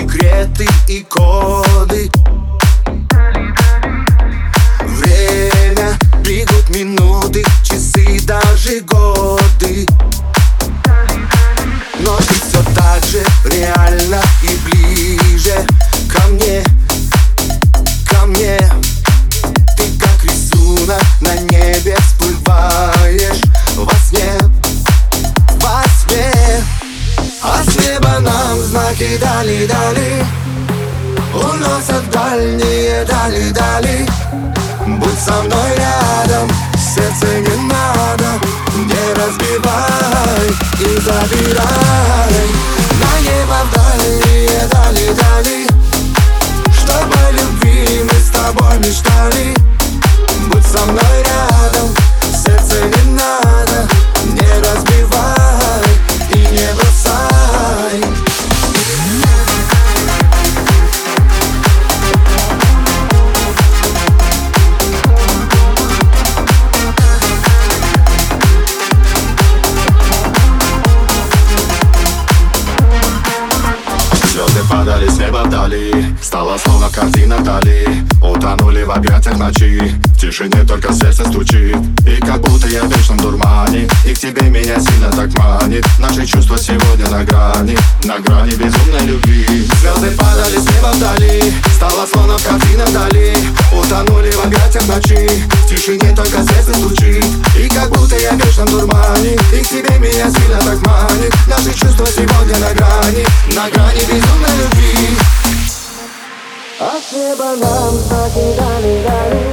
секреты и коды. Время, бегут минуты, часы, даже годы. Но ты все так же реально и близко. Нам знаки дали-дали Уносят дальние дали-дали Будь со мной рядом, вдали Стало словно картина вдали. Утонули в объятиях ночи. В тишине только сердце стучит. И как будто я в вечном дурмане. И к тебе меня сильно так манит. Наши чувства сегодня на грани. На грани безумной любви. Звезды падали с неба вдали. Стало словно картина вдали. Утонули в объятиях ночи. В тишине только сердце стучит. И как будто я в вечном дурмане. И к тебе меня сильно так манит. Наши чувства сегодня на грани. На грани безумной любви А с неба нам знаки дали, дали